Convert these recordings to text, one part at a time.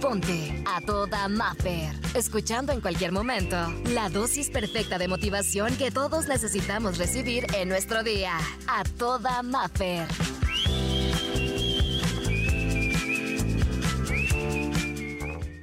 Ponte a toda Maffer. Escuchando en cualquier momento la dosis perfecta de motivación que todos necesitamos recibir en nuestro día. A toda Maffer.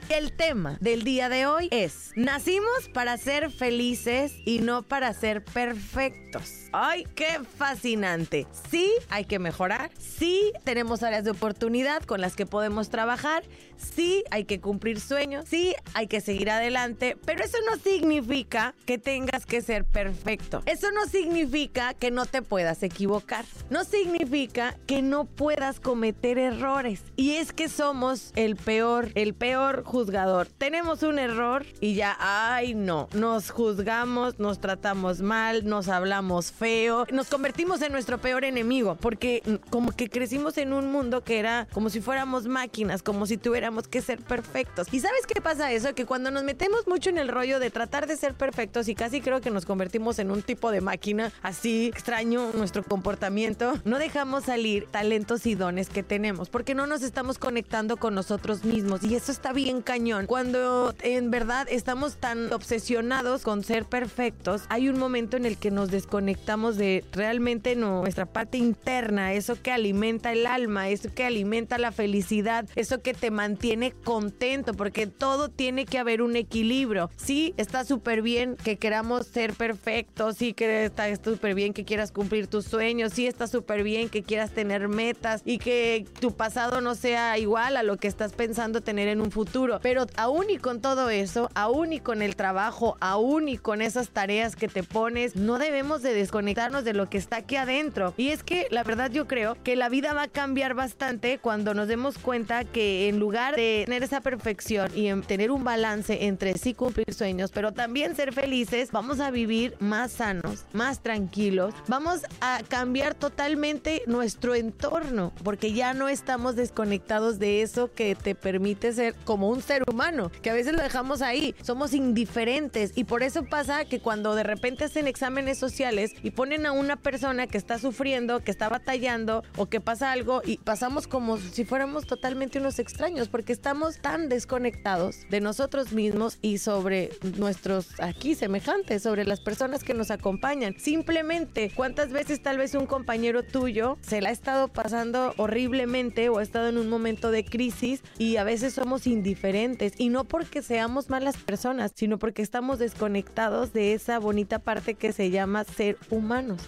El tema del día de hoy es, nacimos para ser felices y no para ser perfectos. ¡Ay, qué fascinante! Sí, hay que mejorar. Sí, tenemos áreas de oportunidad con las que podemos trabajar. Sí, hay que cumplir sueños. Sí, hay que seguir adelante. Pero eso no significa que tengas que ser perfecto. Eso no significa que no te puedas equivocar. No significa que no puedas cometer errores. Y es que somos el peor, el peor juzgador. Tenemos un error y ya, ay no, nos juzgamos, nos tratamos mal, nos hablamos feo, nos convertimos en nuestro peor enemigo, porque mm, como que crecimos en un mundo que era como si fuéramos máquinas, como si tuviéramos que ser perfectos. ¿Y sabes qué pasa eso? Que cuando nos metemos mucho en el rollo de tratar de ser perfectos y casi creo que nos convertimos en un tipo de máquina así extraño nuestro comportamiento, no dejamos salir talentos y dones que tenemos, porque no nos estamos conectando con nosotros mismos y eso está bien cañón. Cuando en verdad estamos tan obsesionados con ser perfectos, hay un momento en el que nos desconectamos de realmente nuestra parte interna, eso que alimenta el alma, eso que alimenta la felicidad, eso que te mantiene contento, porque todo tiene que haber un equilibrio. Sí, está súper bien que queramos ser perfectos, sí que está súper bien que quieras cumplir tus sueños, sí está súper bien que quieras tener metas y que tu pasado no sea igual a lo que estás pensando tener en un futuro, pero aún y con todo eso, aún y con el trabajo, aún y con esas tareas que te pones, no debemos de desconectarnos de lo que está aquí adentro. Y es que la verdad yo creo que la vida va a cambiar bastante cuando nos demos cuenta que en lugar de tener esa perfección y en tener un balance entre sí cumplir sueños, pero también ser felices, vamos a vivir más sanos, más tranquilos, vamos a cambiar totalmente nuestro entorno, porque ya no estamos desconectados de eso que te permite ser como un ser humano, que a veces lo dejamos ahí, somos indiferentes. Y por eso pasa que cuando de repente hacen exámenes sociales y ponen a una persona que está sufriendo, que está batallando o que pasa algo y pasamos como si fuéramos totalmente unos extraños porque estamos tan desconectados de nosotros mismos y sobre nuestros aquí semejantes, sobre las personas que nos acompañan. Simplemente, ¿cuántas veces tal vez un compañero tuyo se la ha estado pasando horriblemente o ha estado en un momento de crisis y a veces somos indiferentes y no porque seamos malas personas, sino porque estamos desconectados de esa bonita parte que se llama ser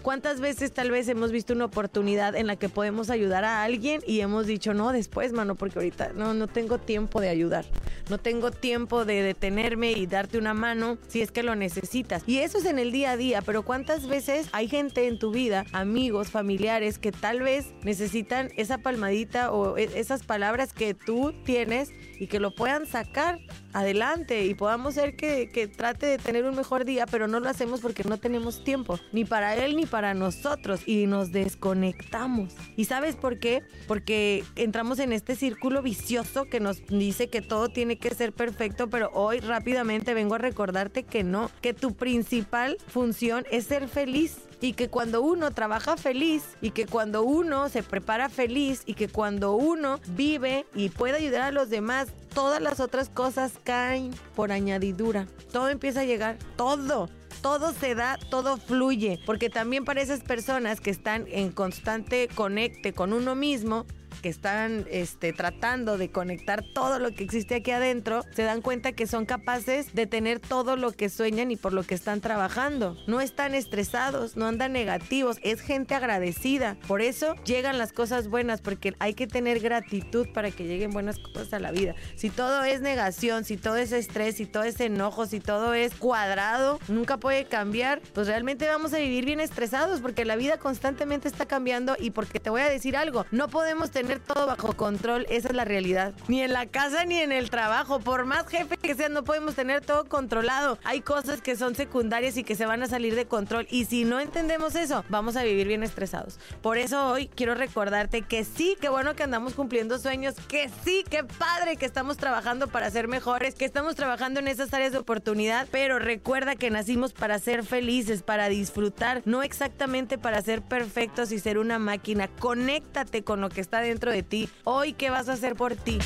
¿Cuántas veces tal vez hemos visto una oportunidad en la que podemos ayudar a alguien y hemos dicho, no, después, mano, porque ahorita no, no tengo tiempo de ayudar, no tengo tiempo de detenerme y darte una mano si es que lo necesitas. Y eso es en el día a día, pero ¿cuántas veces hay gente en tu vida, amigos, familiares, que tal vez necesitan esa palmadita o e, esas palabras que tú tienes y que lo puedan sacar adelante y podamos ser que, que, trate de tener un mejor día, pero no lo hacemos porque no tenemos tiempo, ni para él ni para nosotros, y nos desconectamos. ¿Y sabes por qué? Porque entramos en este círculo vicioso que nos dice que todo tiene que ser perfecto, pero hoy rápidamente vengo a recordarte que no, que tu principal función es ser feliz y que cuando uno trabaja feliz y que cuando uno se prepara feliz y que cuando uno vive y puede ayudar a los demás, todas las otras cosas caen por añadidura. Todo empieza a llegar, todo todo se da, todo fluye, porque también para esas personas que están en constante conecte con uno mismo, que están este, tratando de conectar todo lo que existe aquí adentro, se dan cuenta que son capaces de tener todo lo que sueñan y por lo que están trabajando. No están estresados, no andan negativos, es gente agradecida. Por eso llegan las cosas buenas, porque hay que tener gratitud para que lleguen buenas cosas a la vida. Si todo es negación, si todo es estrés, si todo es enojo, si todo es cuadrado, nunca puede cambiar, pues realmente vamos a vivir bien estresados porque la vida constantemente está cambiando y porque te voy a decir algo, no podemos tener tener todo bajo control, esa es la realidad. Ni en la casa ni en el trabajo, por más jefe que sea, no podemos tener todo controlado. Hay cosas que son secundarias y que se van a salir de control y si no entendemos eso, vamos a vivir bien estresados. Por eso hoy quiero recordarte que sí, qué bueno que andamos cumpliendo sueños, que sí, qué padre que estamos trabajando para ser mejores, que estamos trabajando en esas áreas de oportunidad, pero recuerda que nacimos para ser felices, para disfrutar, no exactamente para ser perfectos y ser una máquina. Conéctate con lo que está de ti. Hoy, ¿qué vas a hacer por ti?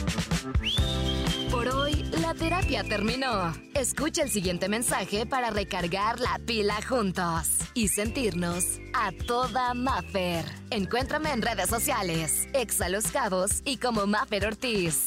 Por hoy, la terapia terminó. Escucha el siguiente mensaje para recargar la pila juntos y sentirnos a toda Maffer. Encuéntrame en redes sociales, Exa Los Cabos y como Maffer Ortiz.